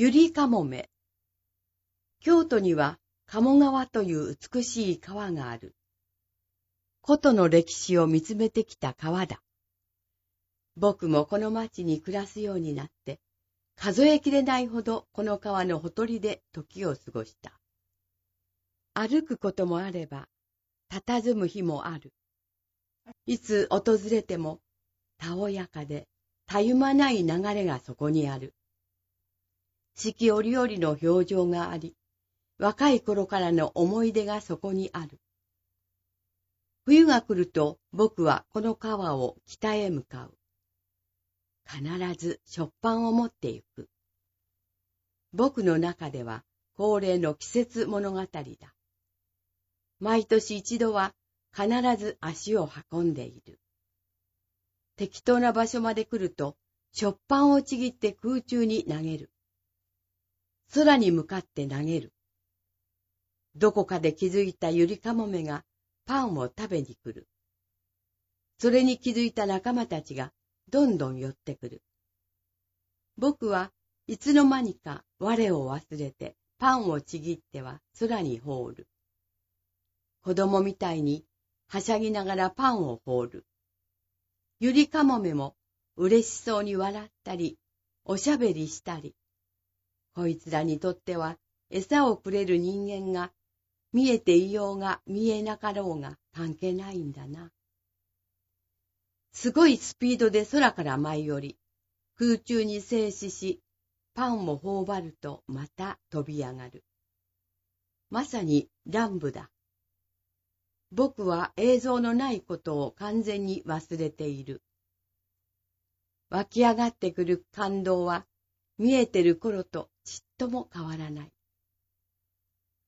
ゆりかもめ。京都には鴨川という美しい川がある。古都の歴史を見つめてきた川だ。僕もこの町に暮らすようになって、数えきれないほどこの川のほとりで時を過ごした。歩くこともあれば、佇む日もある。いつ訪れても、たおやかで、たゆまない流れがそこにある。四季折々の表情があり、若い頃からの思い出がそこにある。冬が来ると僕はこの川を北へ向かう。必ず食パンを持って行く。僕の中では恒例の季節物語だ。毎年一度は必ず足を運んでいる。適当な場所まで来ると、食パンをちぎって空中に投げる。空に向かって投げる。どこかで気づいたゆりかもめがパンを食べに来る。それに気づいた仲間たちがどんどん寄ってくる。僕はいつの間にか我を忘れてパンをちぎっては空に放る。子供みたいにはしゃぎながらパンを放る。ゆりかもめも嬉しそうに笑ったり、おしゃべりしたり。こいつらにとっては餌をくれる人間が見えていようが見えなかろうが関係ないんだな。すごいスピードで空から舞い降り、空中に静止し、パンを頬張るとまた飛び上がる。まさに乱舞だ。僕は映像のないことを完全に忘れている。湧き上がってくる感動は見えてる頃とちっとも変わらない。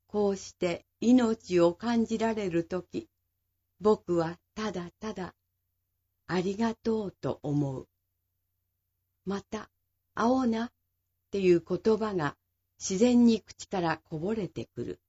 こうして命を感じられるとき、僕はただただありがとうと思う。また、会おうなっていう言葉が自然に口からこぼれてくる。